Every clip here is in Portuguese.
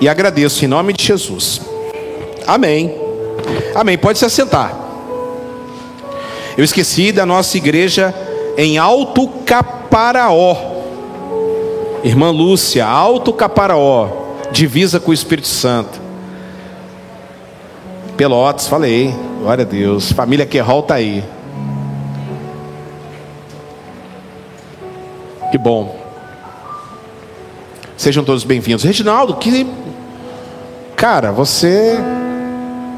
e agradeço em nome de Jesus. Amém. Amém. Pode se assentar. Eu esqueci da nossa igreja em Alto Caparaó. Irmã Lúcia, Alto Caparaó, divisa com o Espírito Santo. Pelotas, falei. Glória a Deus. Família Querrol está aí. Que bom. Sejam todos bem-vindos. Reginaldo, que. Cara, você.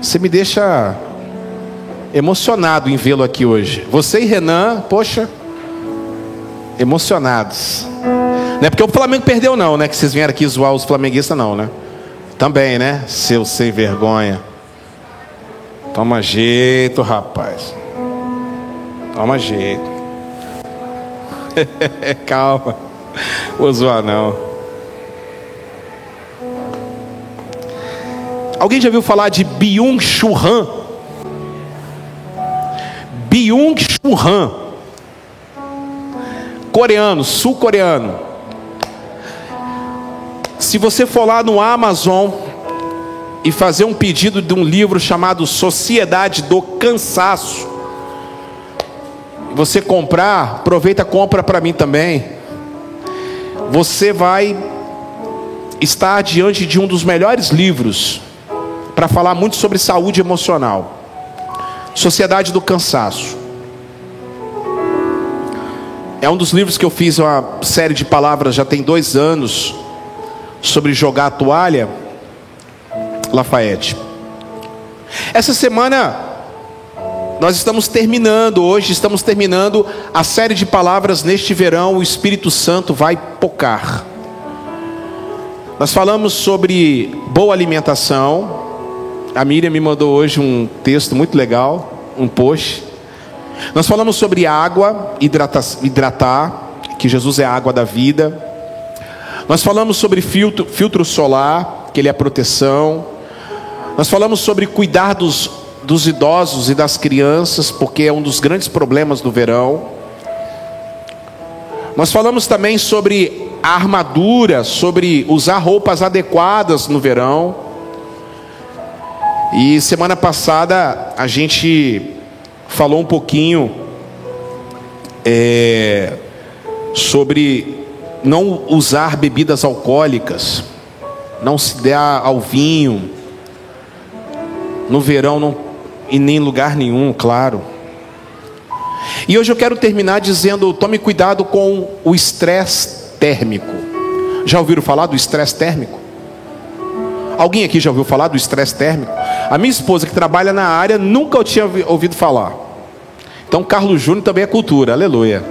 Você me deixa emocionado em vê-lo aqui hoje. Você e Renan, poxa, emocionados. Não é porque o Flamengo perdeu, não, né? Que vocês vieram aqui zoar os flamenguistas, não, né? Também, né? Seu sem vergonha. Toma jeito, rapaz. Toma jeito. Calma. Vou zoar, não. Alguém já viu falar de Byung-Chul Han? Byung-Chul Han. Coreano, sul-coreano. Se você for lá no Amazon e fazer um pedido de um livro chamado Sociedade do Cansaço, você comprar, aproveita, compra para mim também. Você vai estar diante de um dos melhores livros para falar muito sobre saúde emocional. Sociedade do Cansaço. É um dos livros que eu fiz uma série de palavras já tem dois anos sobre jogar a toalha. Lafayette. Essa semana nós estamos terminando, hoje estamos terminando a série de palavras neste verão, o Espírito Santo vai pocar. Nós falamos sobre boa alimentação. A Miriam me mandou hoje um texto muito legal, um post. Nós falamos sobre água, hidratar, hidratar que Jesus é a água da vida. Nós falamos sobre filtro, filtro solar, que ele é proteção. Nós falamos sobre cuidar dos dos idosos e das crianças, porque é um dos grandes problemas do verão. Nós falamos também sobre a armadura, sobre usar roupas adequadas no verão. E semana passada a gente falou um pouquinho é, sobre não usar bebidas alcoólicas, não se dar ao vinho. No verão não e nem em lugar nenhum, claro. E hoje eu quero terminar dizendo: tome cuidado com o estresse térmico. Já ouviram falar do estresse térmico? Alguém aqui já ouviu falar do estresse térmico? A minha esposa, que trabalha na área, nunca eu tinha ouvido falar. Então, Carlos Júnior também é cultura, aleluia.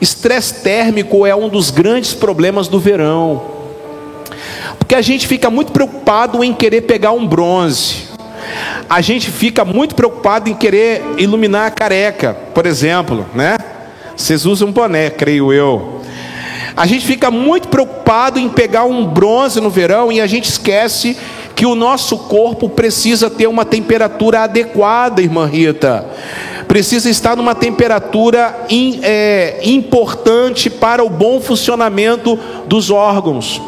Estresse térmico é um dos grandes problemas do verão, porque a gente fica muito preocupado em querer pegar um bronze, a gente fica muito preocupado em querer iluminar a careca, por exemplo, né? Vocês usam um boné, creio eu. A gente fica muito preocupado em pegar um bronze no verão e a gente esquece que o nosso corpo precisa ter uma temperatura adequada, irmã Rita. Precisa estar numa temperatura in, é, importante para o bom funcionamento dos órgãos.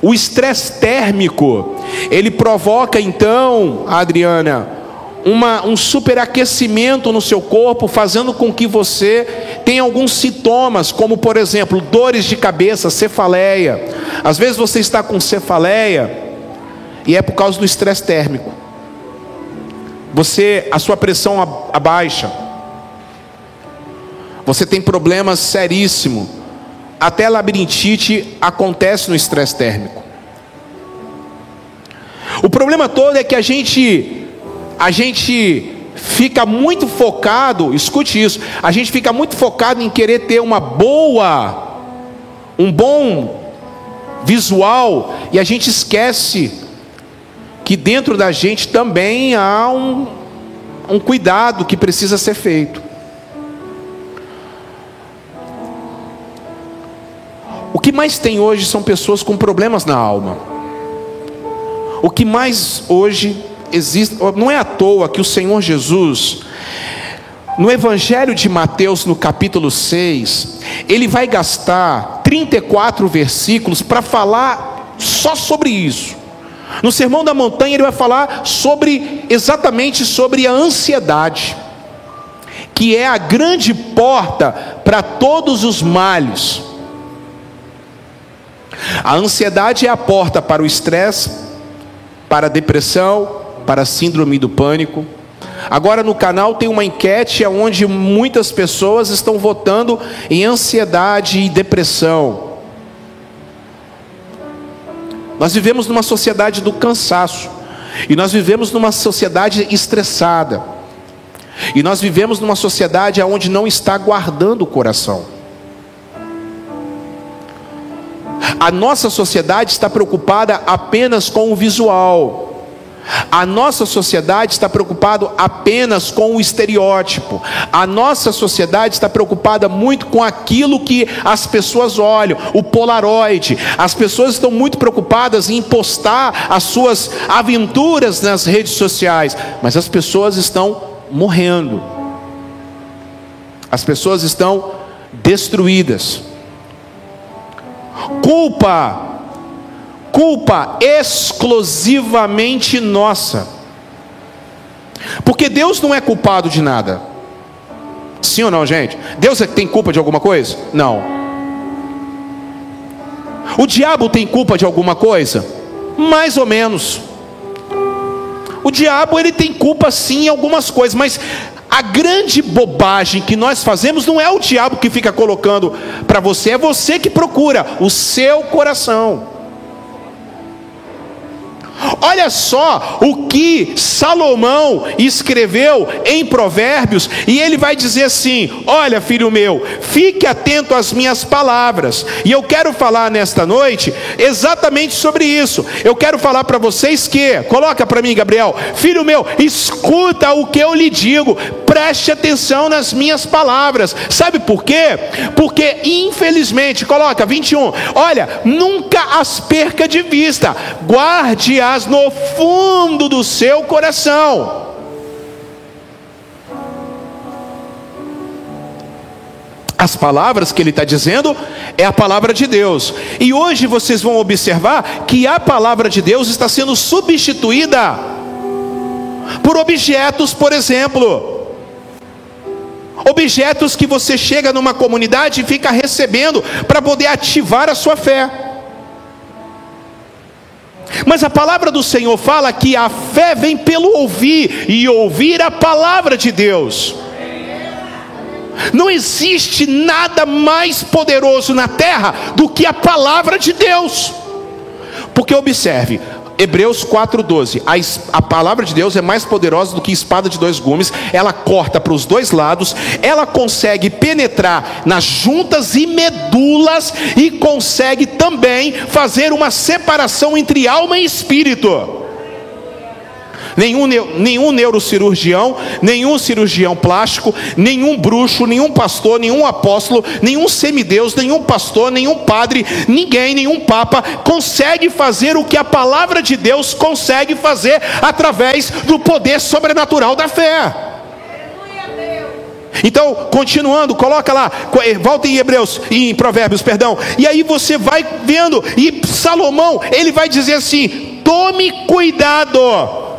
O estresse térmico, ele provoca então, Adriana, uma, um superaquecimento no seu corpo, fazendo com que você tenha alguns sintomas, como por exemplo, dores de cabeça, cefaleia. Às vezes você está com cefaleia e é por causa do estresse térmico. Você, a sua pressão abaixa. Você tem problemas seríssimos até labirintite acontece no estresse térmico. O problema todo é que a gente a gente fica muito focado, escute isso, a gente fica muito focado em querer ter uma boa um bom visual e a gente esquece que dentro da gente também há um, um cuidado que precisa ser feito. O que mais tem hoje são pessoas com problemas na alma. O que mais hoje existe, não é à toa que o Senhor Jesus, no Evangelho de Mateus, no capítulo 6, ele vai gastar 34 versículos para falar só sobre isso. No Sermão da Montanha ele vai falar sobre exatamente sobre a ansiedade, que é a grande porta para todos os males. A ansiedade é a porta para o estresse, para a depressão, para a síndrome do pânico. Agora no canal tem uma enquete onde muitas pessoas estão votando em ansiedade e depressão. Nós vivemos numa sociedade do cansaço. E nós vivemos numa sociedade estressada. E nós vivemos numa sociedade onde não está guardando o coração. A nossa sociedade está preocupada apenas com o visual. A nossa sociedade está preocupada apenas com o estereótipo. A nossa sociedade está preocupada muito com aquilo que as pessoas olham, o polaroid. As pessoas estão muito preocupadas em postar as suas aventuras nas redes sociais, mas as pessoas estão morrendo. As pessoas estão destruídas. Culpa culpa exclusivamente nossa. Porque Deus não é culpado de nada. Sim ou não, gente? Deus é que tem culpa de alguma coisa? Não. O diabo tem culpa de alguma coisa? Mais ou menos. O diabo ele tem culpa sim em algumas coisas, mas a grande bobagem que nós fazemos não é o diabo que fica colocando para você, é você que procura o seu coração. Olha só o que Salomão escreveu em Provérbios, e ele vai dizer assim: Olha, filho meu, fique atento às minhas palavras. E eu quero falar nesta noite exatamente sobre isso. Eu quero falar para vocês que, coloca para mim, Gabriel, filho meu, escuta o que eu lhe digo, preste atenção nas minhas palavras. Sabe por quê? Porque infelizmente, coloca 21. Olha, nunca as perca de vista. Guarde as no fundo do seu coração. As palavras que ele está dizendo é a palavra de Deus. E hoje vocês vão observar que a palavra de Deus está sendo substituída por objetos, por exemplo. Objetos que você chega numa comunidade e fica recebendo para poder ativar a sua fé. Mas a palavra do Senhor fala que a fé vem pelo ouvir e ouvir a palavra de Deus. Não existe nada mais poderoso na terra do que a palavra de Deus. Porque observe, Hebreus 4,12. A, a palavra de Deus é mais poderosa do que espada de dois gumes. Ela corta para os dois lados. Ela consegue penetrar nas juntas e medulas. E consegue também fazer uma separação entre alma e espírito nenhum, nenhum neurocirurgião, nenhum cirurgião plástico, nenhum bruxo, nenhum pastor, nenhum apóstolo, nenhum semideus, nenhum pastor, nenhum padre, ninguém, nenhum papa consegue fazer o que a palavra de Deus consegue fazer através do poder sobrenatural da fé. Então, continuando, coloca lá, eh, volta em Hebreus, em Provérbios, perdão. E aí você vai vendo, e Salomão, ele vai dizer assim: tome cuidado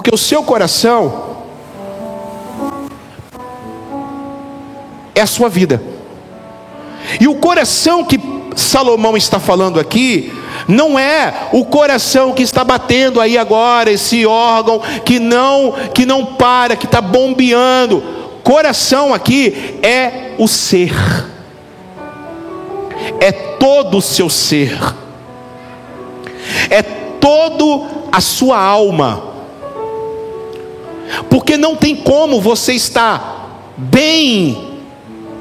porque o seu coração é a sua vida. E o coração que Salomão está falando aqui não é o coração que está batendo aí agora, esse órgão que não que não para, que está bombeando. Coração aqui é o ser. É todo o seu ser. É todo a sua alma. Porque não tem como você estar bem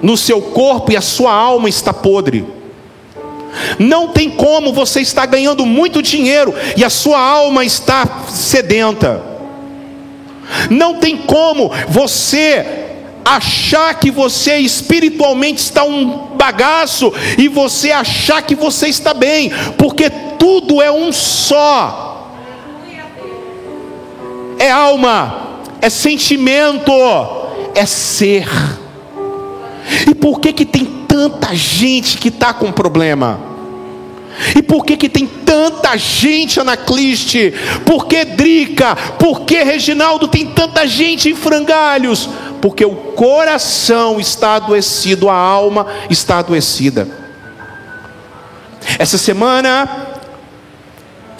no seu corpo e a sua alma está podre. Não tem como você estar ganhando muito dinheiro e a sua alma está sedenta. Não tem como você achar que você espiritualmente está um bagaço e você achar que você está bem, porque tudo é um só. É alma é sentimento, é ser. E por que que tem tanta gente que está com problema? E por que, que tem tanta gente anacliste? Por que Drica? Por que Reginaldo tem tanta gente em frangalhos? Porque o coração está adoecido, a alma está adoecida. Essa semana,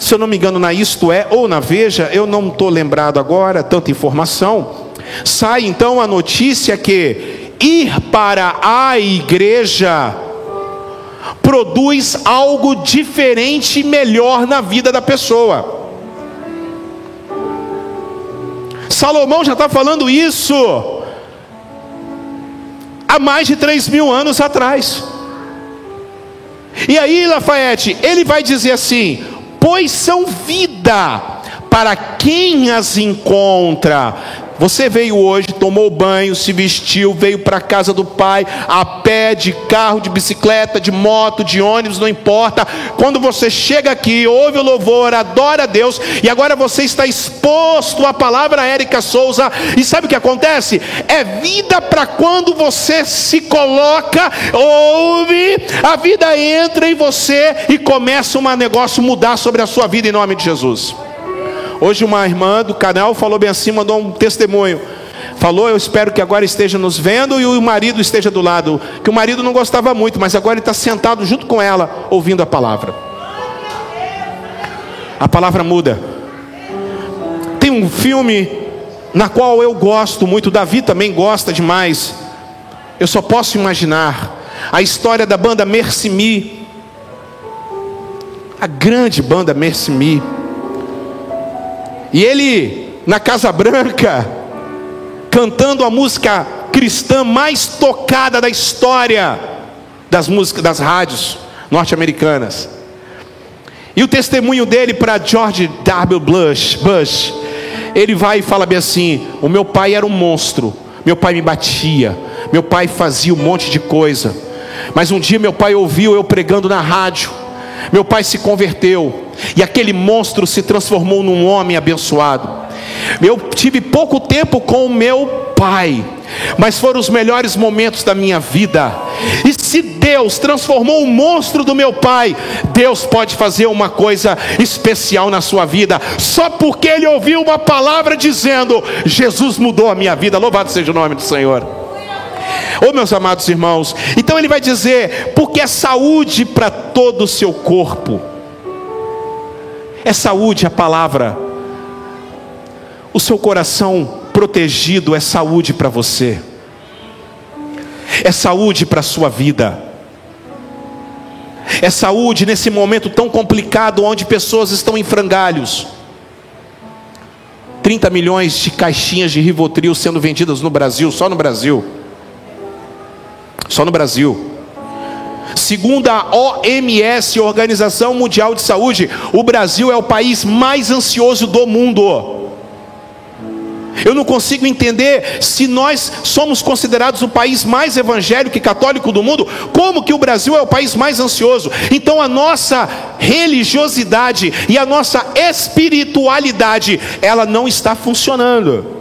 se eu não me engano, na Isto É ou na Veja, eu não estou lembrado agora, tanta informação. Sai então a notícia que ir para a igreja produz algo diferente e melhor na vida da pessoa. Salomão já está falando isso há mais de três mil anos atrás. E aí, Lafayette, ele vai dizer assim: pois são vida para quem as encontra, você veio hoje, tomou banho, se vestiu, veio para a casa do pai, a pé, de carro, de bicicleta, de moto, de ônibus, não importa. Quando você chega aqui, ouve o louvor, adora a Deus, e agora você está exposto à palavra Érica Souza, e sabe o que acontece? É vida para quando você se coloca, ouve, a vida entra em você e começa um negócio mudar sobre a sua vida em nome de Jesus. Hoje uma irmã do canal falou bem assim, mandou um testemunho. Falou, eu espero que agora esteja nos vendo e o marido esteja do lado. Que o marido não gostava muito, mas agora ele está sentado junto com ela, ouvindo a palavra. A palavra muda. Tem um filme na qual eu gosto muito, Davi também gosta demais. Eu só posso imaginar a história da banda Mercy Me. A grande banda Mercy Me e ele, na Casa Branca, cantando a música cristã mais tocada da história das músicas das rádios norte-americanas. E o testemunho dele para George W. Bush, Bush, ele vai e fala bem assim: o meu pai era um monstro, meu pai me batia, meu pai fazia um monte de coisa. Mas um dia meu pai ouviu eu pregando na rádio. Meu pai se converteu e aquele monstro se transformou num homem abençoado. Eu tive pouco tempo com o meu pai, mas foram os melhores momentos da minha vida. E se Deus transformou o monstro do meu pai, Deus pode fazer uma coisa especial na sua vida, só porque ele ouviu uma palavra dizendo: Jesus mudou a minha vida. Louvado seja o nome do Senhor. Oh, meus amados irmãos, então ele vai dizer: porque é saúde para todo o seu corpo, é saúde a palavra, o seu coração protegido é saúde para você, é saúde para a sua vida, é saúde nesse momento tão complicado onde pessoas estão em frangalhos. 30 milhões de caixinhas de Rivotril sendo vendidas no Brasil, só no Brasil. Só no Brasil. Segundo a OMS, Organização Mundial de Saúde, o Brasil é o país mais ansioso do mundo. Eu não consigo entender se nós somos considerados o país mais evangélico e católico do mundo, como que o Brasil é o país mais ansioso? Então a nossa religiosidade e a nossa espiritualidade, ela não está funcionando.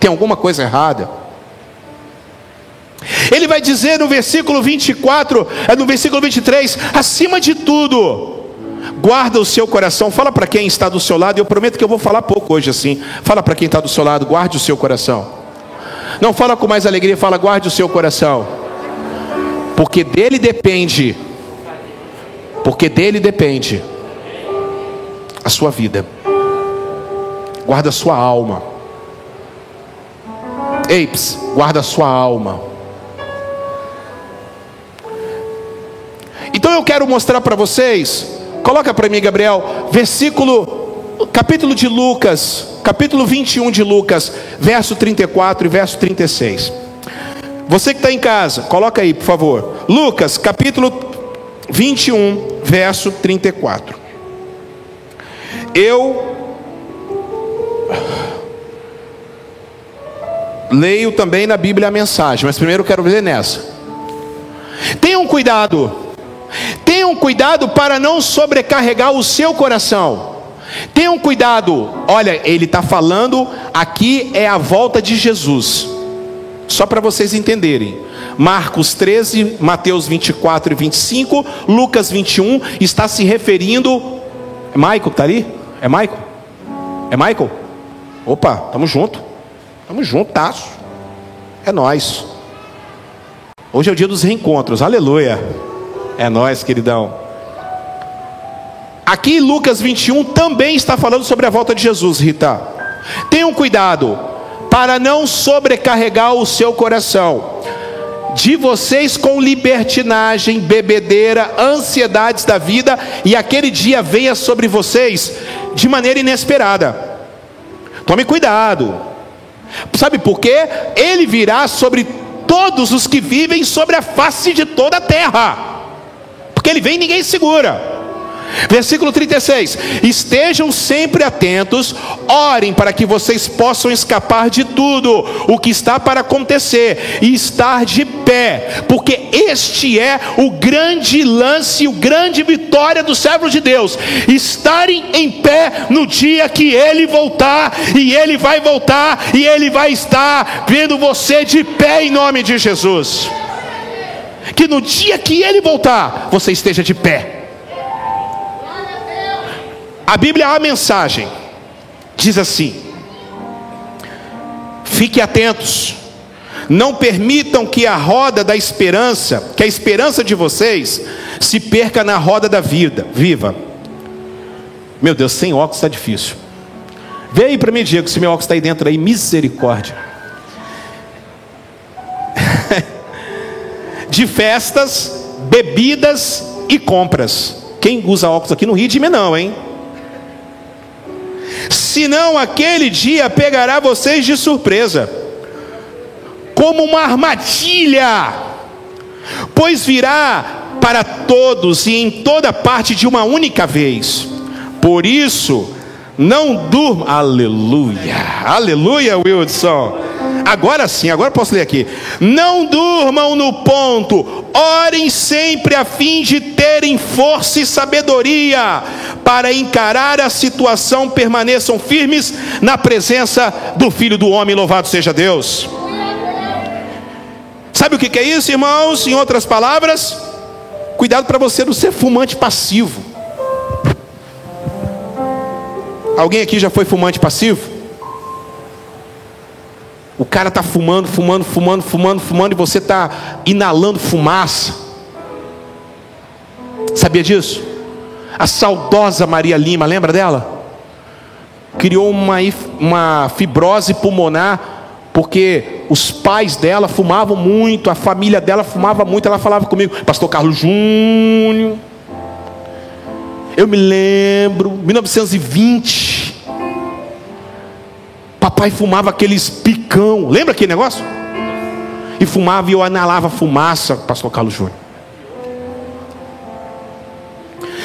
Tem alguma coisa errada? Ele vai dizer no versículo 24, é no versículo 23, acima de tudo, guarda o seu coração. Fala para quem está do seu lado, eu prometo que eu vou falar pouco hoje assim. Fala para quem está do seu lado, guarde o seu coração. Não fala com mais alegria, fala guarde o seu coração. Porque dele depende. Porque dele depende a sua vida. Guarda a sua alma. Eips, guarda a sua alma. Então eu quero mostrar para vocês, coloca para mim, Gabriel, versículo, capítulo de Lucas, capítulo 21 de Lucas, verso 34 e verso 36. Você que está em casa, coloca aí, por favor. Lucas, capítulo 21, verso 34. Eu leio também na Bíblia a mensagem, mas primeiro eu quero ler nessa. Tenham cuidado Tenham cuidado para não sobrecarregar o seu coração. Tenham cuidado, olha, ele está falando aqui é a volta de Jesus, só para vocês entenderem. Marcos 13, Mateus 24 e 25, Lucas 21, está se referindo. É Michael que está ali? É Michael? É Michael? Opa, tamo junto. Tamo junto, taço. É nós. Hoje é o dia dos reencontros, aleluia. É nós, queridão. Aqui Lucas 21 também está falando sobre a volta de Jesus, Rita. Tenham cuidado para não sobrecarregar o seu coração de vocês com libertinagem, bebedeira, ansiedades da vida, e aquele dia venha sobre vocês de maneira inesperada. Tome cuidado. Sabe por quê? Ele virá sobre todos os que vivem sobre a face de toda a terra. Porque ele vem e ninguém segura. Versículo 36: Estejam sempre atentos, orem para que vocês possam escapar de tudo o que está para acontecer e estar de pé, porque este é o grande lance, o grande vitória do servo de Deus. Estarem em pé no dia que ele voltar, e ele vai voltar, e ele vai estar vendo você de pé em nome de Jesus. Que no dia que ele voltar, você esteja de pé. A Bíblia, a mensagem, diz assim: fique atentos, não permitam que a roda da esperança, que a esperança de vocês, se perca na roda da vida, viva. Meu Deus, sem óculos está difícil. Vê aí para mim, Diego, se meu óculos está aí dentro aí, misericórdia. De festas, bebidas e compras. Quem usa óculos aqui no Rio de não, hein? senão aquele dia pegará vocês de surpresa, como uma armadilha, pois virá para todos e em toda parte de uma única vez. Por isso, não durma, aleluia, aleluia, Wilson. Agora sim, agora posso ler aqui. Não durmam no ponto, orem sempre a fim de terem força e sabedoria para encarar a situação, permaneçam firmes na presença do Filho do Homem, louvado seja Deus. Sabe o que é isso, irmãos? Em outras palavras, cuidado para você não ser fumante passivo. Alguém aqui já foi fumante passivo? O cara está fumando, fumando, fumando, fumando, fumando, e você está inalando fumaça. Sabia disso? A saudosa Maria Lima, lembra dela? Criou uma, uma fibrose pulmonar, porque os pais dela fumavam muito, a família dela fumava muito. Ela falava comigo, Pastor Carlos Júnior. Eu me lembro, 1920. Papai fumava aqueles picão. Lembra aquele negócio? E fumava e eu analava fumaça, Pastor Carlos Júnior.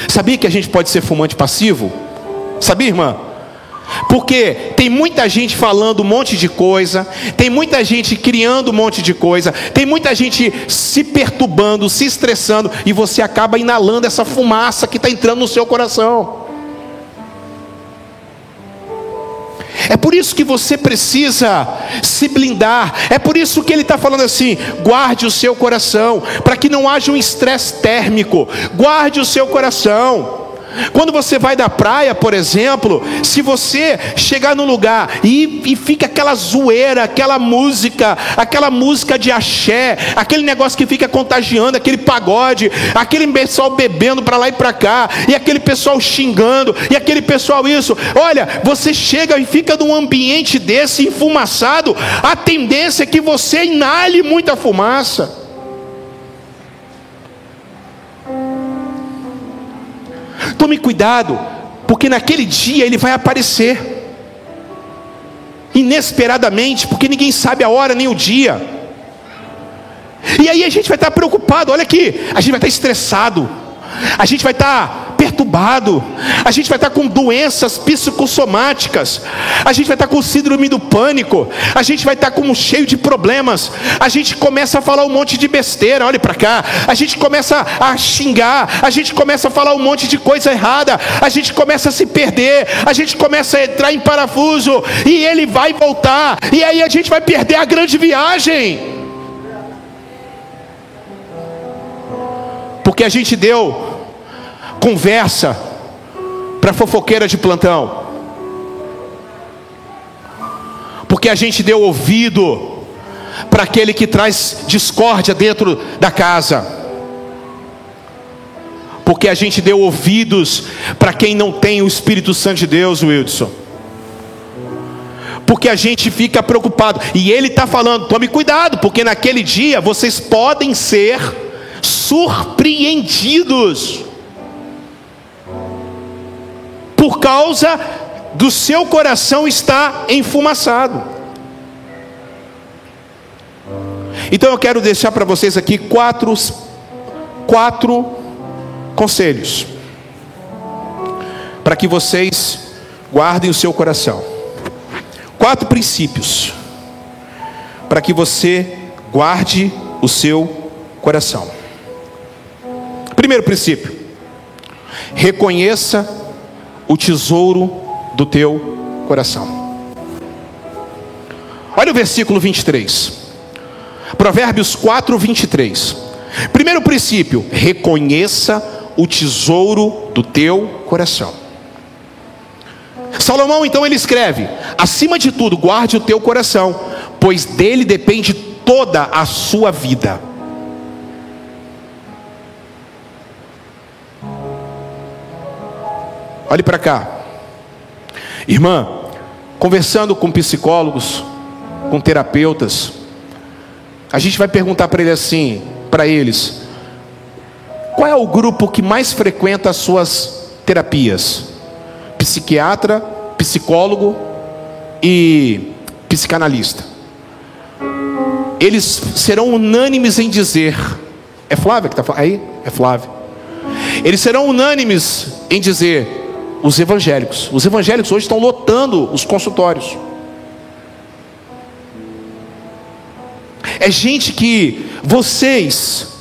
Sabia que a gente pode ser fumante passivo? Sabia, irmã? Porque tem muita gente falando um monte de coisa, tem muita gente criando um monte de coisa, tem muita gente se perturbando, se estressando, e você acaba inalando essa fumaça que está entrando no seu coração. É por isso que você precisa se blindar. É por isso que ele está falando assim: guarde o seu coração, para que não haja um estresse térmico. Guarde o seu coração. Quando você vai da praia, por exemplo, se você chegar no lugar e, e fica aquela zoeira, aquela música, aquela música de axé, aquele negócio que fica contagiando, aquele pagode, aquele pessoal bebendo para lá e para cá, e aquele pessoal xingando, e aquele pessoal isso, olha, você chega e fica num ambiente desse enfumaçado, a tendência é que você inale muita fumaça. Tome cuidado, porque naquele dia ele vai aparecer inesperadamente, porque ninguém sabe a hora nem o dia. E aí a gente vai estar preocupado, olha aqui, a gente vai estar estressado, a gente vai estar perturbado, a gente vai estar com doenças psicossomáticas, a gente vai estar com síndrome do pânico, a gente vai estar com cheio de problemas, a gente começa a falar um monte de besteira, olhe para cá, a gente começa a xingar, a gente começa a falar um monte de coisa errada, a gente começa a se perder, a gente começa a entrar em parafuso, e ele vai voltar, e aí a gente vai perder a grande viagem. Porque a gente deu conversa para fofoqueira de plantão. Porque a gente deu ouvido para aquele que traz discórdia dentro da casa. Porque a gente deu ouvidos para quem não tem o Espírito Santo de Deus, Wilson. Porque a gente fica preocupado. E ele está falando: tome cuidado, porque naquele dia vocês podem ser surpreendidos. Por causa do seu coração estar enfumaçado. Então eu quero deixar para vocês aqui quatro, quatro conselhos para que vocês guardem o seu coração. Quatro princípios para que você guarde o seu coração. Primeiro princípio: reconheça o tesouro do teu coração. Olha o versículo 23. Provérbios 4, 23. Primeiro princípio: reconheça o tesouro do teu coração. Salomão então ele escreve: acima de tudo, guarde o teu coração, pois dele depende toda a sua vida. Olhe para cá, irmã, conversando com psicólogos, com terapeutas, a gente vai perguntar para ele assim, para eles, qual é o grupo que mais frequenta as suas terapias? Psiquiatra, psicólogo e psicanalista. Eles serão unânimes em dizer, é Flávia que está? Aí? É Flávia. Eles serão unânimes em dizer, os evangélicos. Os evangélicos hoje estão lotando os consultórios. É gente que vocês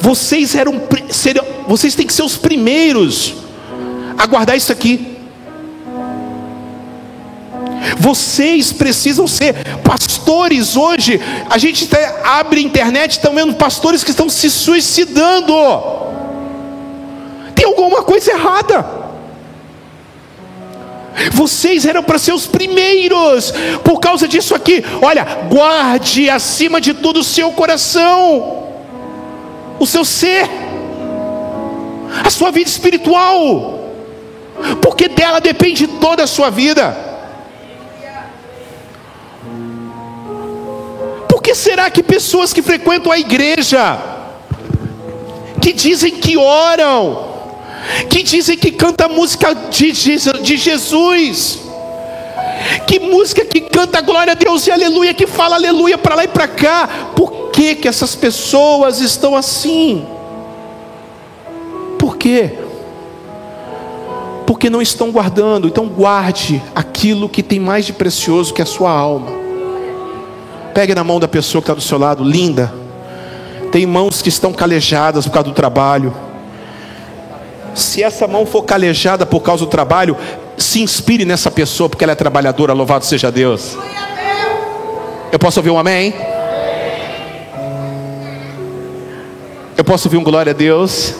vocês eram, seriam, vocês têm que ser os primeiros a guardar isso aqui. Vocês precisam ser pastores hoje. A gente abre a internet, estão vendo pastores que estão se suicidando. Tem alguma coisa errada. Vocês eram para ser os primeiros, por causa disso aqui. Olha, guarde acima de tudo o seu coração o seu ser, a sua vida espiritual, porque dela depende toda a sua vida. Por que será que pessoas que frequentam a igreja, que dizem que oram, que dizem que canta música de, de Jesus, que música que canta glória a Deus e aleluia, que fala aleluia para lá e para cá, por que, que essas pessoas estão assim? Por quê? Porque não estão guardando. Então guarde aquilo que tem mais de precioso que a sua alma. Pegue na mão da pessoa que está do seu lado, linda. Tem mãos que estão calejadas por causa do trabalho. Se essa mão for calejada por causa do trabalho, se inspire nessa pessoa, porque ela é trabalhadora, louvado seja Deus. Eu posso ouvir um amém? Eu posso ouvir um glória a Deus?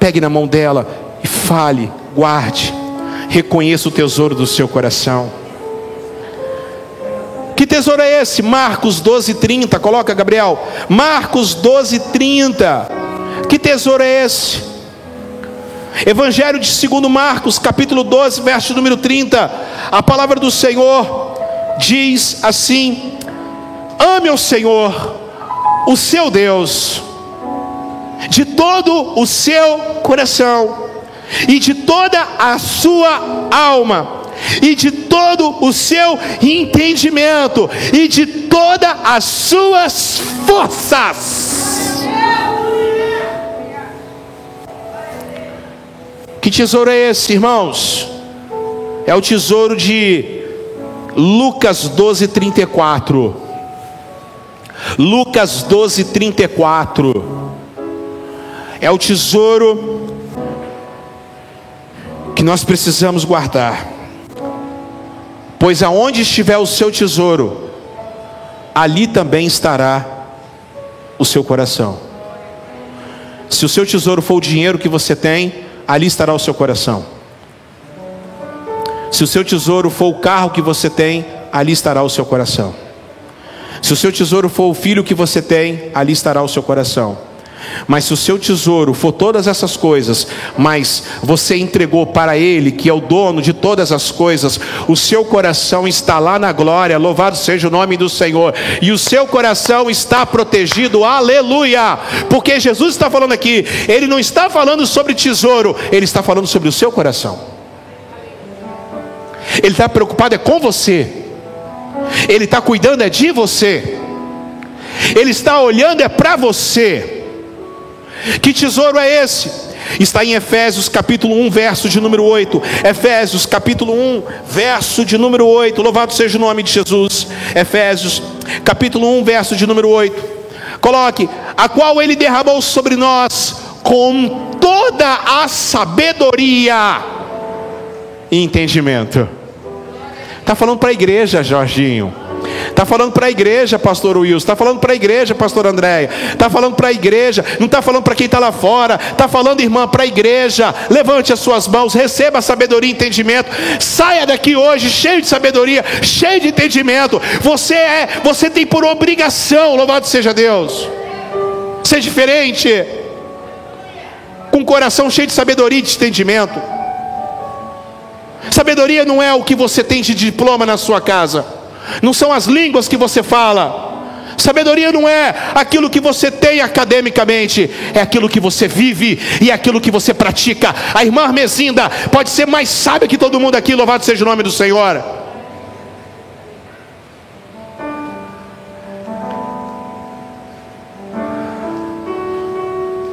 Pegue na mão dela e fale, guarde, reconheça o tesouro do seu coração. Que tesouro é esse? Marcos 12, 30. Coloca, Gabriel. Marcos 12, 30. Que tesouro é esse? Evangelho de 2 Marcos, capítulo 12, verso número 30. A palavra do Senhor diz assim: Ame o Senhor o seu Deus, de todo o seu coração, e de toda a sua alma, e de todo o seu entendimento, e de todas as suas forças. Que tesouro é esse, irmãos? É o tesouro de Lucas 12, 34. Lucas 12, 34. É o tesouro que nós precisamos guardar. Pois aonde estiver o seu tesouro, ali também estará o seu coração. Se o seu tesouro for o dinheiro que você tem, ali estará o seu coração. Se o seu tesouro for o carro que você tem, ali estará o seu coração. Se o seu tesouro for o filho que você tem, ali estará o seu coração. Mas se o seu tesouro for todas essas coisas, mas você entregou para Ele, que é o dono de todas as coisas, o seu coração está lá na glória, louvado seja o nome do Senhor, e o seu coração está protegido, aleluia, porque Jesus está falando aqui, Ele não está falando sobre tesouro, Ele está falando sobre o seu coração, Ele está preocupado é com você, Ele está cuidando é de você, Ele está olhando é para você. Que tesouro é esse? Está em Efésios capítulo 1, verso de número 8. Efésios capítulo 1, verso de número 8. Louvado seja o nome de Jesus. Efésios capítulo 1, verso de número 8. Coloque: a qual ele derramou sobre nós com toda a sabedoria e entendimento. Está falando para a igreja, Jorginho. Está falando para a igreja, pastor Wilson. Está falando para a igreja, pastor Andréia. Está falando para a igreja. Não está falando para quem está lá fora. Está falando, irmã, para a igreja. Levante as suas mãos, receba sabedoria e entendimento. Saia daqui hoje cheio de sabedoria, cheio de entendimento. Você é, você tem por obrigação, louvado seja Deus, ser diferente. Com um coração cheio de sabedoria e de entendimento. Sabedoria não é o que você tem de diploma na sua casa não são as línguas que você fala. Sabedoria não é aquilo que você tem academicamente, é aquilo que você vive e é aquilo que você pratica. A irmã Armezinda pode ser mais sábia que todo mundo aqui, louvado seja o nome do Senhor.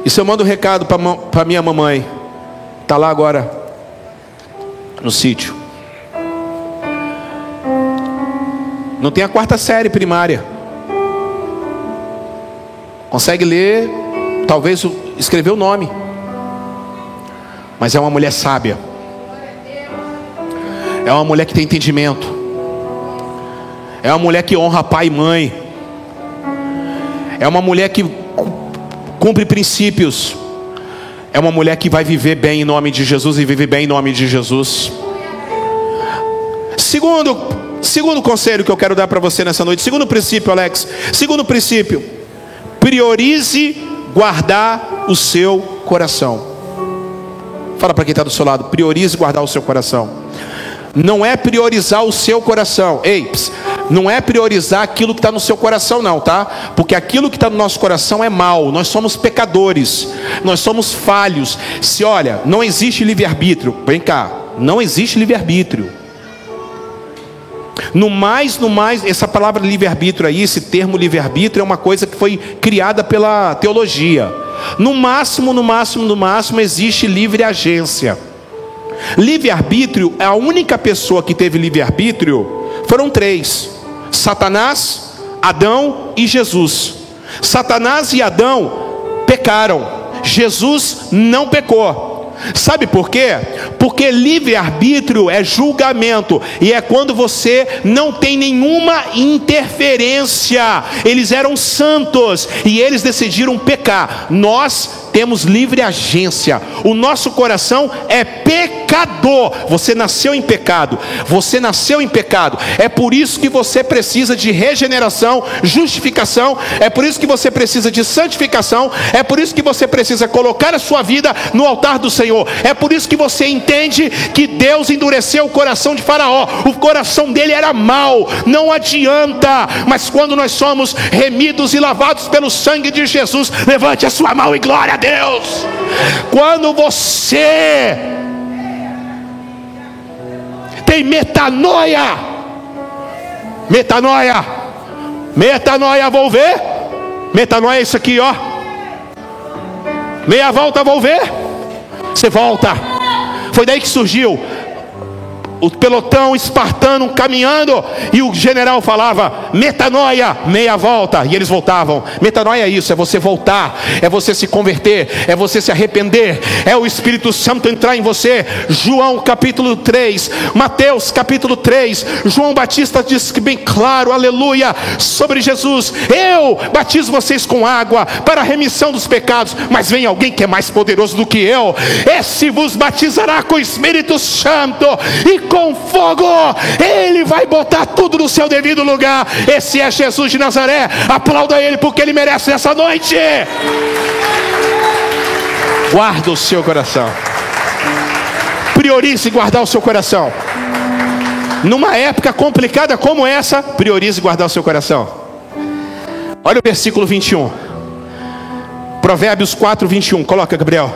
Isso eu mando um recado para minha mamãe, está lá agora no sítio. Não tem a quarta série primária. Consegue ler, talvez escrever o nome. Mas é uma mulher sábia. É uma mulher que tem entendimento. É uma mulher que honra pai e mãe. É uma mulher que cumpre princípios. É uma mulher que vai viver bem em nome de Jesus e vive bem em nome de Jesus. Segundo, Segundo conselho que eu quero dar para você nessa noite. Segundo princípio, Alex. Segundo princípio. Priorize guardar o seu coração. Fala para quem está do seu lado. Priorize guardar o seu coração. Não é priorizar o seu coração. Ei, não é priorizar aquilo que está no seu coração, não, tá? Porque aquilo que está no nosso coração é mal. Nós somos pecadores. Nós somos falhos. Se olha, não existe livre-arbítrio. Vem cá. Não existe livre-arbítrio. No mais, no mais, essa palavra livre-arbítrio aí, esse termo livre-arbítrio é uma coisa que foi criada pela teologia. No máximo, no máximo, no máximo, existe livre agência. Livre-arbítrio, a única pessoa que teve livre-arbítrio foram três: Satanás, Adão e Jesus. Satanás e Adão pecaram, Jesus não pecou. Sabe por quê? Porque livre-arbítrio é julgamento, e é quando você não tem nenhuma interferência. Eles eram santos e eles decidiram pecar. Nós temos livre agência. O nosso coração é pecador. Você nasceu em pecado. Você nasceu em pecado. É por isso que você precisa de regeneração, justificação. É por isso que você precisa de santificação. É por isso que você precisa colocar a sua vida no altar do Senhor. É por isso que você entende que Deus endureceu o coração de Faraó. O coração dele era mau. Não adianta. Mas quando nós somos remidos e lavados pelo sangue de Jesus, levante a sua mão e glória a Deus. Quando você tem metanoia, metanoia, metanoia, vou ver. Metanoia é isso aqui, ó. Meia volta, vou ver. Você volta. Foi daí que surgiu o pelotão espartano caminhando, e o general falava: metanoia, meia volta, e eles voltavam. Metanoia é isso, é você voltar, é você se converter, é você se arrepender, é o Espírito Santo entrar em você. João capítulo 3, Mateus capítulo 3, João Batista diz que bem claro, aleluia, sobre Jesus: eu batizo vocês com água para a remissão dos pecados, mas vem alguém que é mais poderoso do que eu, esse vos batizará com o Espírito Santo e com fogo, Ele vai botar tudo no seu devido lugar. Esse é Jesus de Nazaré. Aplauda Ele porque Ele merece nessa noite. Guarda o seu coração. Priorize guardar o seu coração. Numa época complicada como essa, priorize guardar o seu coração. Olha o versículo 21. Provérbios 4, 21. Coloca, Gabriel.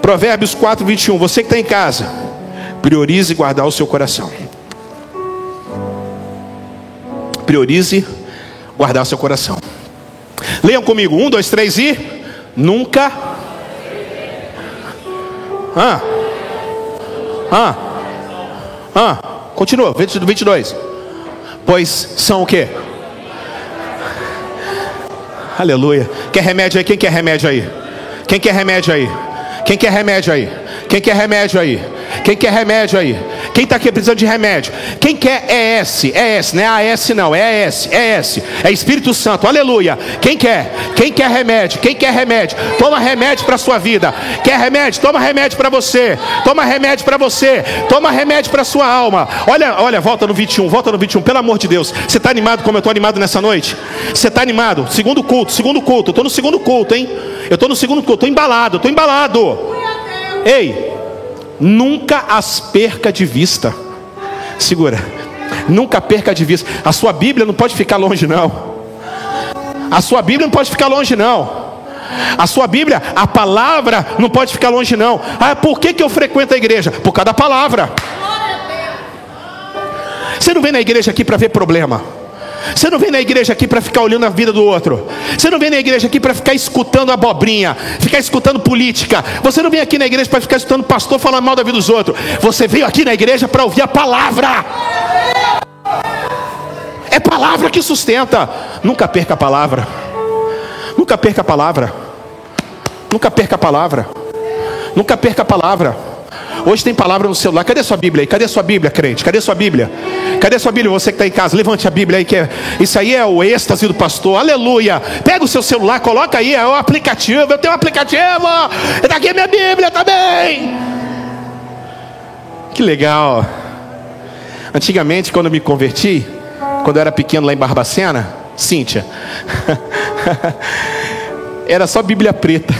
Provérbios 4, 21. Você que está em casa. Priorize guardar o seu coração. Priorize guardar o seu coração. Leiam comigo. Um, dois, três e. Nunca. Ah. Ah. Ah. Continua. 22. Pois são o que? Aleluia. Quer remédio aí? Quem quer remédio aí? Quem quer remédio aí? Quem quer remédio aí? Quem quer remédio aí? Quem quer remédio aí? Quem está aqui precisando de remédio? Quem quer ES? ES, não é AS não, é ES, ES. É Espírito Santo, aleluia. Quem quer? Quem quer remédio? Quem quer remédio? Toma remédio para sua vida. Quer remédio? Toma remédio para você. Toma remédio para você. Toma remédio para sua alma. Olha, olha, volta no 21, volta no 21, pelo amor de Deus. Você está animado como eu estou animado nessa noite? Você está animado? Segundo culto, segundo culto. Eu estou no segundo culto, hein? Eu estou no segundo culto, estou embalado, estou embalado. Ei, nunca as perca de vista. Segura, nunca perca de vista. A sua Bíblia não pode ficar longe, não. A sua Bíblia não pode ficar longe, não. A sua Bíblia, a palavra não pode ficar longe, não. Ah, por que, que eu frequento a igreja? Por causa da palavra. Você não vem na igreja aqui para ver problema. Você não vem na igreja aqui para ficar olhando a vida do outro. Você não vem na igreja aqui para ficar escutando abobrinha, ficar escutando política. Você não vem aqui na igreja para ficar escutando pastor falar mal da vida dos outros. Você veio aqui na igreja para ouvir a palavra. É palavra que sustenta. Nunca perca a palavra. Nunca perca a palavra. Nunca perca a palavra. Nunca perca a palavra. Hoje tem palavra no celular. Cadê sua Bíblia aí? Cadê sua Bíblia, crente? Cadê sua Bíblia? Cadê sua Bíblia? Você que está em casa, levante a Bíblia aí, que é, isso aí é o êxtase do pastor. Aleluia. Pega o seu celular, coloca aí, é o aplicativo. Eu tenho um aplicativo. Está aqui a minha Bíblia também. Que legal. Antigamente, quando eu me converti, quando eu era pequeno lá em Barbacena, Cíntia, era só Bíblia preta.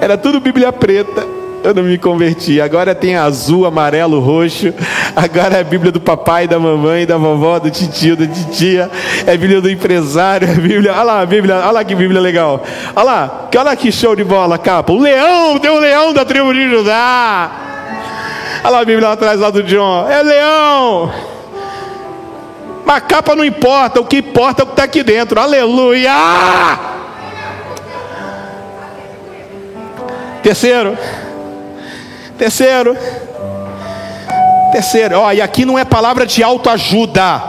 Era tudo Bíblia preta eu não me converti. Agora tem azul, amarelo, roxo. Agora é a Bíblia do papai, da mamãe, da vovó, do tio, da titia. É a Bíblia do empresário. É a Bíblia. Olha lá, a Bíblia. Olha lá que Bíblia legal. Olha lá, olha que show de bola, capa. O leão, tem um leão da tribo de Judá. Olha lá a Bíblia lá atrás lá do John. É leão. Mas a capa não importa, o que importa é o que está aqui dentro. Aleluia! Terceiro. Terceiro. Terceiro, ó, e aqui não é palavra de autoajuda,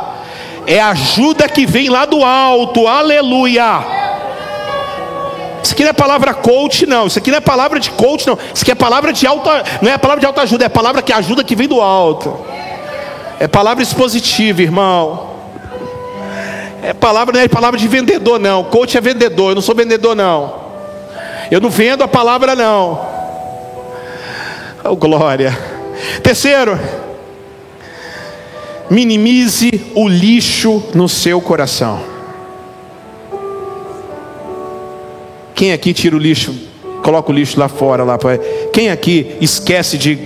é ajuda que vem lá do alto, aleluia. Isso aqui não é palavra coach, não. Isso aqui não é palavra de coach, não. Isso aqui é palavra de alta, não é palavra de autoajuda, é palavra que ajuda que vem do alto. É palavra expositiva, irmão. É palavra, não é palavra de vendedor, não. Coach é vendedor, eu não sou vendedor, não. Eu não vendo a palavra, não. Oh, glória. Terceiro, minimize o lixo no seu coração. Quem aqui tira o lixo, coloca o lixo lá fora, lá Quem aqui esquece de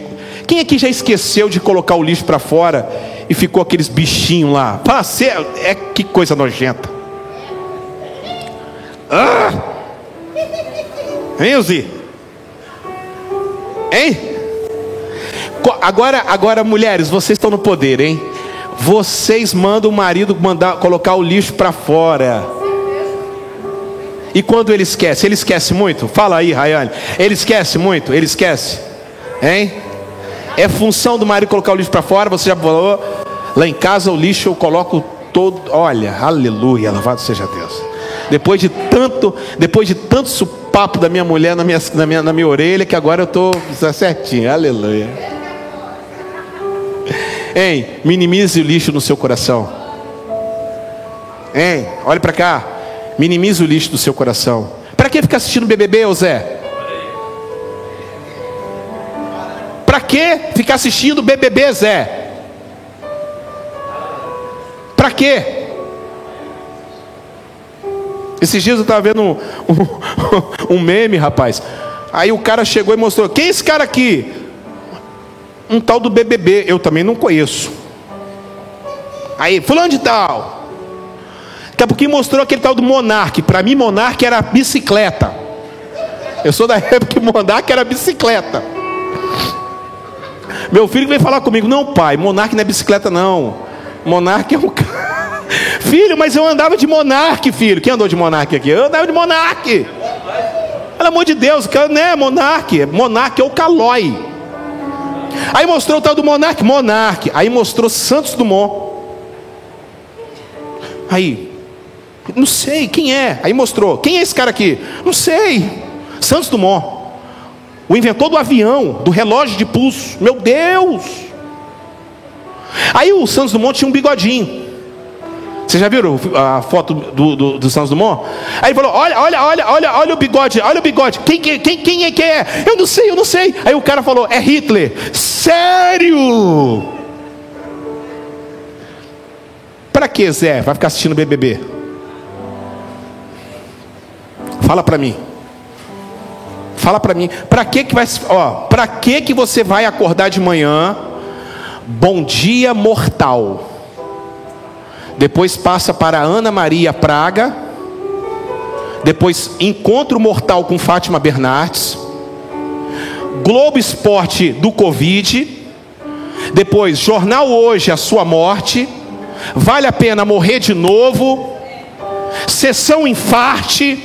Quem aqui já esqueceu de colocar o lixo para fora e ficou aqueles bichinhos lá? Fala, é que coisa nojenta. Ah! Hein, Uzi? Hein? Agora, agora, mulheres, vocês estão no poder, hein? Vocês mandam o marido mandar colocar o lixo para fora. E quando ele esquece, ele esquece muito? Fala aí, Rayane. Ele esquece muito? Ele esquece? Hein? É função do marido colocar o lixo para fora, você já falou. Lá em casa o lixo eu coloco todo. Olha, aleluia, louvado seja Deus. Depois de tanto, depois de tanto papo da minha mulher na minha, na minha, na minha orelha, que agora eu estou certinho, aleluia. Hein, minimize o lixo no seu coração. Hein, olhe para cá. Minimize o lixo do seu coração. Para que ficar assistindo BBB, Zé? Para que ficar assistindo BBB, Zé? Para quê? Esses dias eu estava vendo um, um, um, meme, rapaz. Aí o cara chegou e mostrou: Quem é esse cara aqui? Um tal do BBB. Eu também não conheço. Aí, fulano de tal. Daqui a pouquinho mostrou aquele tal do Monark. Para mim, Monark era bicicleta. Eu sou da época que Monark era bicicleta. Meu filho veio falar comigo: Não, pai, Monark não é bicicleta, não. Monark é um. Filho, mas eu andava de monarque, filho. Quem andou de monarque aqui? Eu andava de monarque. Pelo amor de Deus, não é monarque. Monarque é o calói. Aí mostrou o tal do monarque, monarque. Aí mostrou Santos Dumont. Aí, não sei quem é. Aí mostrou, quem é esse cara aqui? Não sei. Santos Dumont, o inventor do avião, do relógio de pulso. Meu Deus! Aí o Santos Dumont tinha um bigodinho. Vocês já viram a foto do, do, do Santos Dumont? Aí ele falou: olha, olha, olha, olha, olha o bigode, olha o bigode. Quem, quem, quem é que é? Eu não sei, eu não sei. Aí o cara falou: é Hitler. Sério? Para que Zé? Vai ficar assistindo BBB? Fala para mim. Fala para mim. Para que que vai, ó, para que que você vai acordar de manhã? Bom dia mortal depois passa para Ana Maria Praga, depois Encontro Mortal com Fátima Bernardes, Globo Esporte do Covid, depois Jornal Hoje, a sua morte, Vale a pena morrer de novo, Sessão Infarte,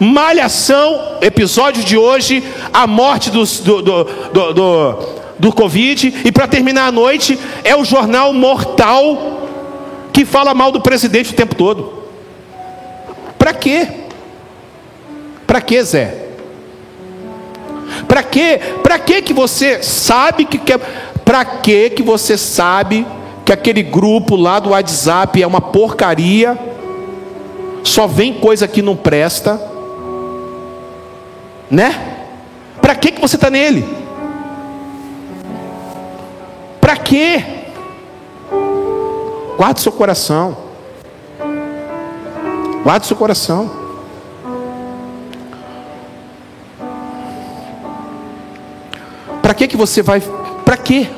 Malhação, episódio de hoje, a morte do, do, do, do, do Covid, e para terminar a noite, é o Jornal Mortal que fala mal do presidente o tempo todo. Para quê? Para quê, Zé? Para quê? Para quê que você sabe que quer? Para quê que você sabe que aquele grupo lá do WhatsApp é uma porcaria? Só vem coisa que não presta, né? Para que que você está nele? Para quê? Guarde seu coração. Guarde seu coração. Para que que você vai? Para quê?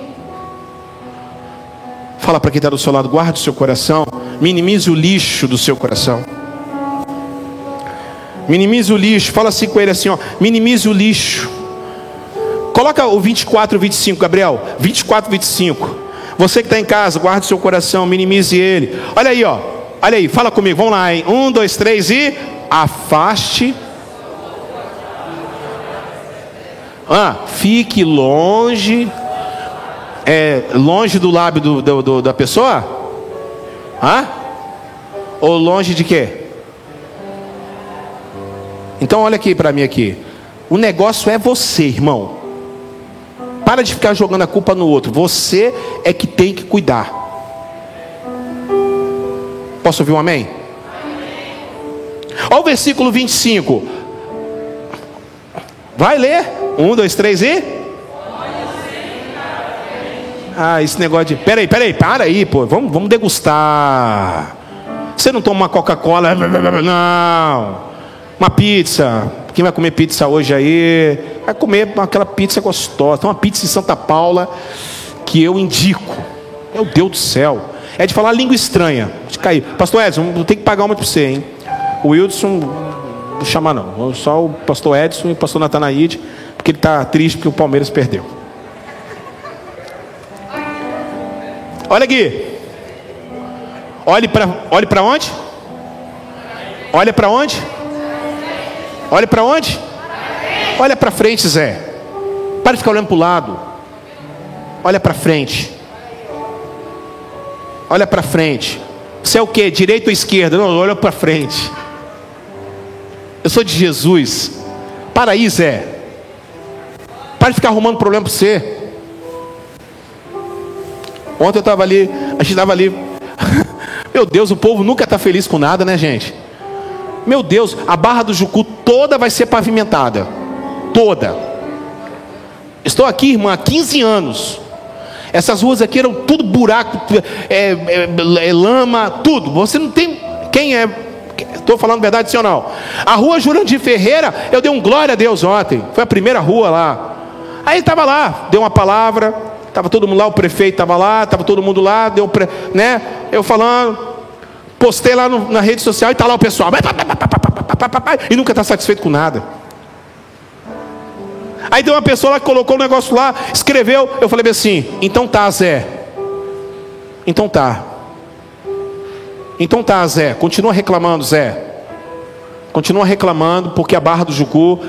Fala para quem está do seu lado, guarde seu coração. Minimize o lixo do seu coração. Minimize o lixo. Fala assim com ele assim, ó. Minimize o lixo. Coloca o 24, 25, Gabriel. 24, 25. Você que está em casa, guarde seu coração, minimize ele. Olha aí, ó. Olha aí, fala comigo. Vamos lá, hein? Um, dois, três e afaste. Ah, fique longe. É, longe do lábio do, do, do, da pessoa? Hã? Ou longe de quê? Então olha aqui para mim aqui. O negócio é você, irmão. Para de ficar jogando a culpa no outro. Você é que tem que cuidar. Posso ouvir um amém? Olha o versículo 25. Vai ler. Um, dois, três e. Ah, esse negócio de. Peraí, peraí, para aí, pô. Vamos, vamos degustar. Você não toma uma Coca-Cola? Não. Uma pizza. Quem vai comer pizza hoje aí? Vai comer aquela pizza gostosa. Tem uma pizza em Santa Paula que eu indico. Meu Deus do céu. É de falar língua estranha. De cair. Pastor Edson, vou ter que pagar uma para você, hein? O Wilson, não chamar não. Só o pastor Edson e o pastor Natanaide, porque ele está triste porque o Palmeiras perdeu. Olha aqui. Olhe para olhe para onde? Olha para onde? Olha para onde? Olha para frente, Zé. Para de ficar olhando para o lado. Olha para frente. Olha para frente. Você é o que? Direita ou esquerda? Não, olha para frente. Eu sou de Jesus. Para aí, Zé. Para de ficar arrumando problema para você. Ontem eu estava ali, a gente estava ali. Meu Deus, o povo nunca está feliz com nada, né, gente? Meu Deus, a barra do Jucu toda vai ser pavimentada. Toda. Estou aqui, irmã, há 15 anos. Essas ruas aqui eram tudo buraco, é, é, é, lama, tudo. Você não tem. Quem é? Estou falando verdade, sim ou não? A rua Jurandir Ferreira, eu dei um glória a Deus ontem. Foi a primeira rua lá. Aí estava lá, deu uma palavra, estava todo mundo lá, o prefeito estava lá, estava todo mundo lá, deu, né? Eu falando, postei lá no, na rede social e está lá o pessoal. E nunca está satisfeito com nada. Aí tem uma pessoa lá que colocou o um negócio lá, escreveu. Eu falei assim: então tá, Zé. Então tá. Então tá, Zé. Continua reclamando, Zé. Continua reclamando, porque a barra do Jucu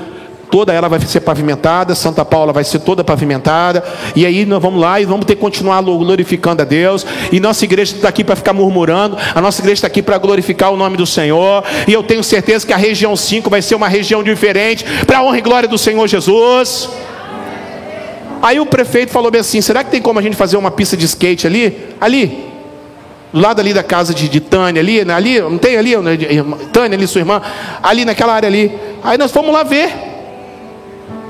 toda ela vai ser pavimentada, Santa Paula vai ser toda pavimentada, e aí nós vamos lá e vamos ter que continuar glorificando a Deus, e nossa igreja está aqui para ficar murmurando, a nossa igreja está aqui para glorificar o nome do Senhor, e eu tenho certeza que a região 5 vai ser uma região diferente, para a honra e glória do Senhor Jesus. Aí o prefeito falou bem assim: será que tem como a gente fazer uma pista de skate ali? Ali, do lado ali da casa de, de Tânia, ali, ali, não tem ali, Tânia ali, sua irmã, ali naquela área ali. Aí nós fomos lá ver.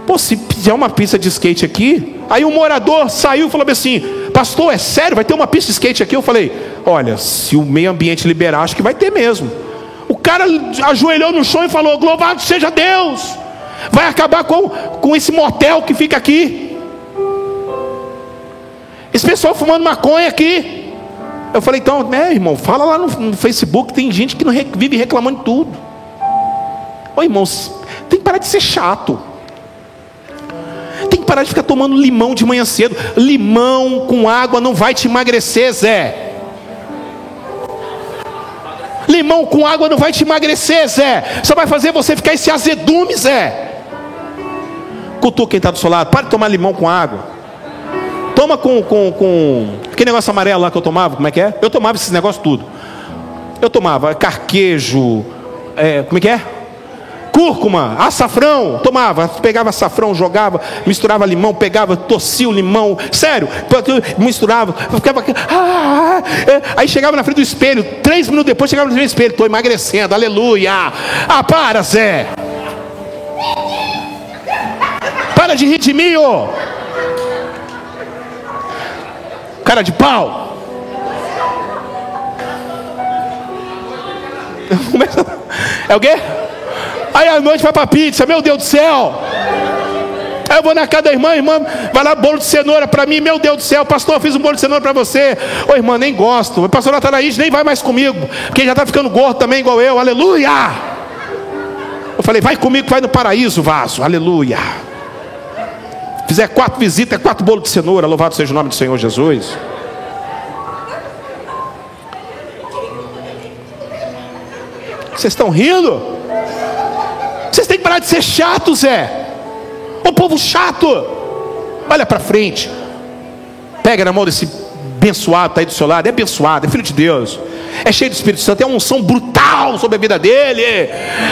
Pô, se fizer uma pista de skate aqui, aí um morador saiu e falou assim: Pastor, é sério? Vai ter uma pista de skate aqui? Eu falei: Olha, se o meio ambiente liberar, acho que vai ter mesmo. O cara ajoelhou no chão e falou: Louvado seja Deus, vai acabar com, com esse motel que fica aqui. Esse pessoal fumando maconha aqui. Eu falei: Então, é, irmão, fala lá no, no Facebook. Tem gente que não vive reclamando de tudo. Ô irmãos, tem que parar de ser chato parar de ficar tomando limão de manhã cedo. Limão com água não vai te emagrecer, Zé. Limão com água não vai te emagrecer, Zé. Só vai fazer você ficar esse azedume, Zé. Cutuca quem está do seu lado. Para de tomar limão com água. Toma com, com, com. Aquele negócio amarelo lá que eu tomava, como é que é? Eu tomava esses negócios tudo. Eu tomava carquejo. É, como é que é? Cúrcuma, açafrão, tomava, pegava açafrão, jogava, misturava limão, pegava, torcia o limão, sério, misturava, ficava ah, é. aí chegava na frente do espelho, três minutos depois chegava na frente do espelho, estou emagrecendo, aleluia, ah para Zé, para de rir de mim, ó. cara de pau, é o quê? Aí à noite vai para pizza, meu Deus do céu. Aí eu vou na casa da irmã, irmã, vai lá, bolo de cenoura para mim, meu Deus do céu, pastor, eu fiz um bolo de cenoura para você. Ô irmã, nem gosto. O pastor Natanaís nem vai mais comigo, porque já está ficando gordo também, igual eu, aleluia. Eu falei, vai comigo, vai no paraíso, vaso, aleluia. Fizer quatro visitas, é quatro bolos de cenoura, louvado seja o nome do Senhor Jesus. Vocês estão rindo? Parar de ser chato, Zé. O povo chato. Olha para frente. Pega na mão desse abençoado, está aí do seu lado. É abençoado, é filho de Deus. É cheio do Espírito Santo, é uma unção brutal sobre a vida dele.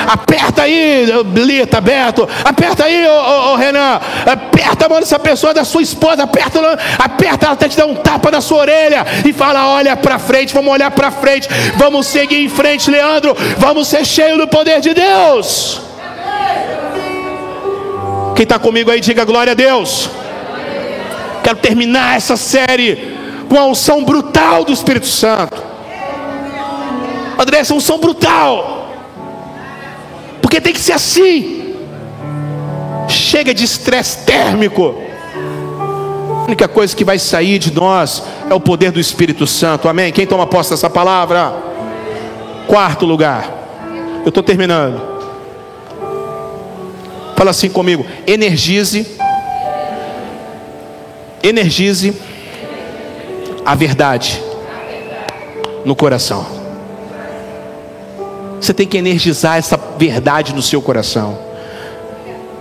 Aperta aí, Lita, Beto. Aperta aí, ô, Renan. Aperta a mão dessa pessoa, da sua esposa. Aperta, aperta ela até te dar um tapa na sua orelha. E fala: olha para frente, vamos olhar para frente. Vamos seguir em frente, Leandro. Vamos ser cheios do poder de Deus. Quem está comigo aí, diga glória a Deus. Quero terminar essa série com a unção brutal do Espírito Santo. André, essa unção brutal. Porque tem que ser assim. Chega de estresse térmico. A única coisa que vai sair de nós é o poder do Espírito Santo. Amém? Quem toma posse dessa palavra? Quarto lugar. Eu estou terminando. Fala assim comigo: energize, energize a verdade no coração. Você tem que energizar essa verdade no seu coração.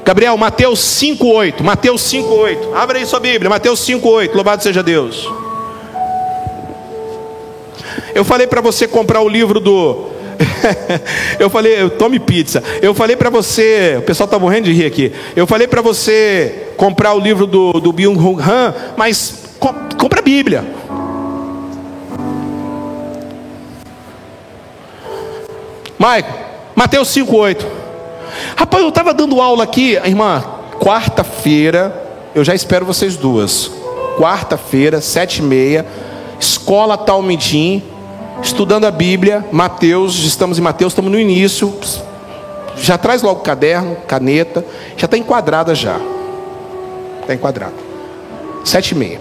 Gabriel, Mateus 5,8. Mateus 5,8. Abre aí sua Bíblia, Mateus 5,8. Louvado seja Deus. Eu falei para você comprar o livro do. eu falei, tome pizza. Eu falei para você, o pessoal está morrendo de rir aqui. Eu falei para você comprar o livro do, do Byung-Hun Han, mas com, compra a Bíblia. Maico, Mateus 5,8. Rapaz, eu estava dando aula aqui, irmã, quarta-feira, eu já espero vocês duas. Quarta-feira, sete e meia, escola Talmidim, estudando a Bíblia, Mateus, estamos em Mateus, estamos no início. Já traz logo caderno, caneta, já está enquadrada já. Está enquadrada. Sete e meia.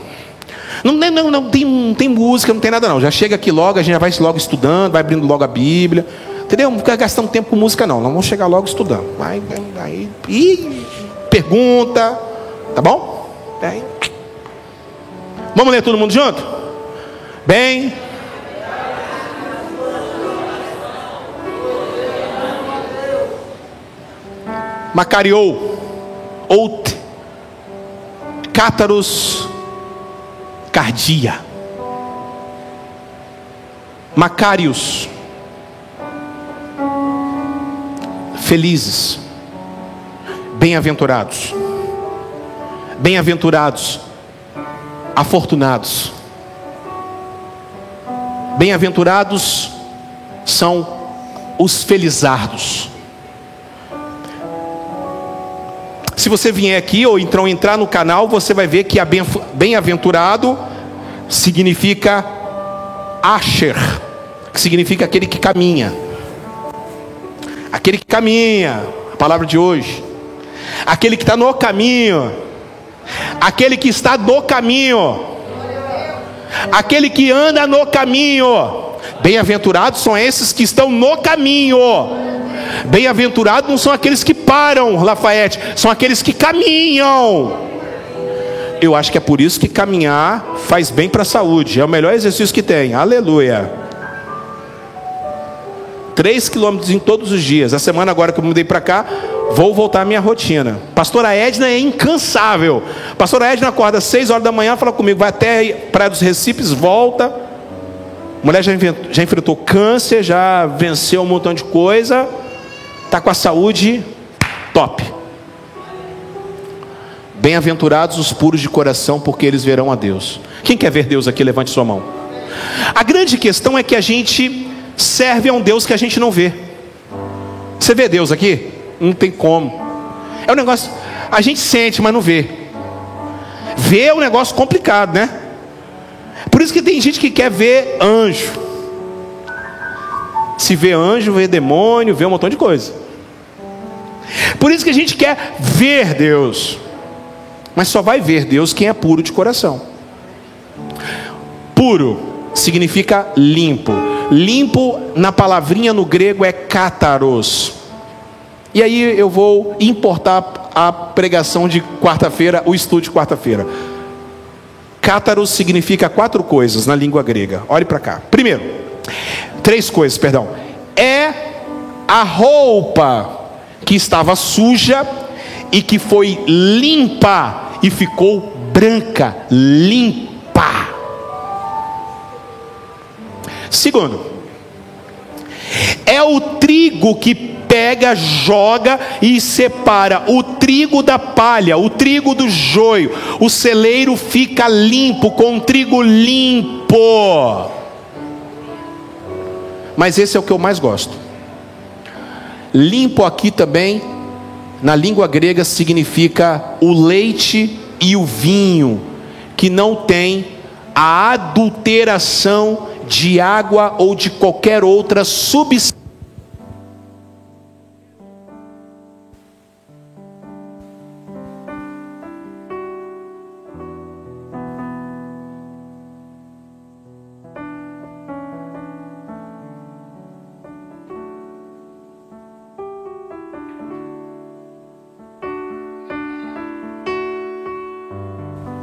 Não, não, não, tem, não tem música, não tem nada não. Já chega aqui logo, a gente já vai logo estudando, vai abrindo logo a Bíblia. Entendeu? Não fica gastando tempo com música não. Nós vamos chegar logo estudando. Vai, vai. E pergunta. Tá bom? Bem. Vamos ler todo mundo junto? Bem. Macariou. Out. Cátaros. Cardia. Macários. Felizes. Bem-aventurados. Bem-aventurados. Afortunados. Bem-aventurados são os felizardos. Se você vier aqui ou então entrar no canal, você vai ver que bem-aventurado significa Asher, que significa aquele que caminha. Aquele que caminha, a palavra de hoje. Aquele que está no caminho. Aquele que está no caminho. Aquele que anda no caminho. Bem-aventurados são esses que estão no caminho. Bem-aventurados não são aqueles que param, Lafayette, são aqueles que caminham. Eu acho que é por isso que caminhar faz bem para a saúde, é o melhor exercício que tem. Aleluia. Três quilômetros em todos os dias. A semana agora que eu mudei para cá, vou voltar à minha rotina. Pastora Edna é incansável. Pastora Edna acorda às seis horas da manhã, fala comigo, vai até Praia dos Recipes, volta. mulher já, já enfrentou câncer, já venceu um montão de coisa, está com a saúde top. Bem-aventurados os puros de coração, porque eles verão a Deus. Quem quer ver Deus aqui, levante sua mão. A grande questão é que a gente serve a um Deus que a gente não vê. Você vê Deus aqui? Não tem como. É um negócio, a gente sente, mas não vê. Ver é um negócio complicado, né? Por isso que tem gente que quer ver anjo. Se vê anjo, vê demônio, vê um montão de coisa. Por isso que a gente quer ver Deus. Mas só vai ver Deus quem é puro de coração. Puro significa limpo. Limpo na palavrinha no grego é cátaros. E aí eu vou importar a pregação de quarta-feira, o estudo de quarta-feira. Cátaros significa quatro coisas na língua grega. Olhe para cá. Primeiro, três coisas, perdão. É a roupa que estava suja e que foi limpa e ficou branca, limpa. Segundo, é o trigo que pega, joga e separa o trigo da palha, o trigo do joio. O celeiro fica limpo, com o trigo limpo. Mas esse é o que eu mais gosto. Limpo aqui também, na língua grega, significa o leite e o vinho, que não tem a adulteração de água ou de qualquer outra substância.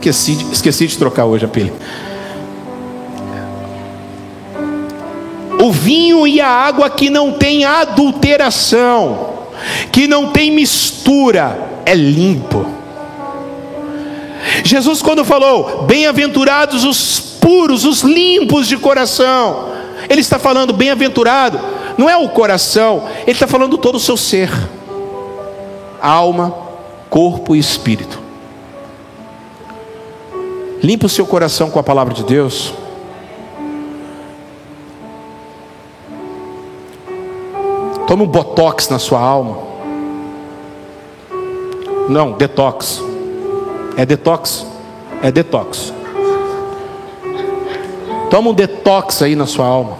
Esqueci, esqueci de trocar hoje a pilha. o vinho e a água que não tem adulteração, que não tem mistura. é limpo. Jesus, quando falou, bem-aventurados os puros, os limpos de coração, Ele está falando bem-aventurado, não é o coração, Ele está falando todo o seu ser, alma, corpo e espírito. Limpa o seu coração com a palavra de Deus. Tome um botox na sua alma. Não, detox. É detox. É detox. Toma um detox aí na sua alma.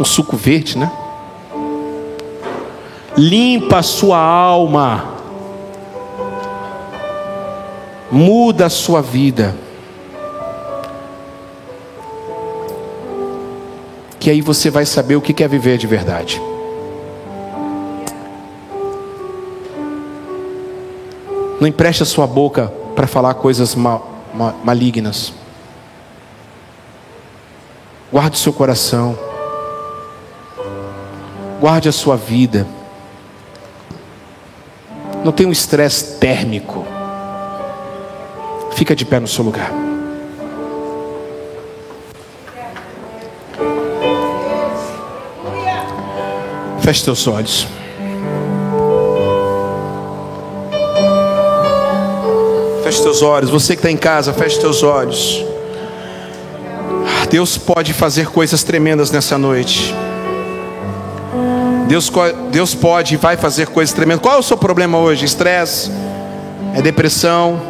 Um suco verde, né? Limpa a sua alma. Muda a sua vida. Que aí você vai saber o que é viver de verdade. Não empreste a sua boca para falar coisas mal, mal, malignas. Guarde o seu coração. Guarde a sua vida. Não tem um estresse térmico. Fica de pé no seu lugar. Feche teus olhos. Feche teus olhos. Você que está em casa, feche teus olhos. Deus pode fazer coisas tremendas nessa noite. Deus, Deus pode e vai fazer coisas tremendas. Qual é o seu problema hoje? Estresse? É depressão?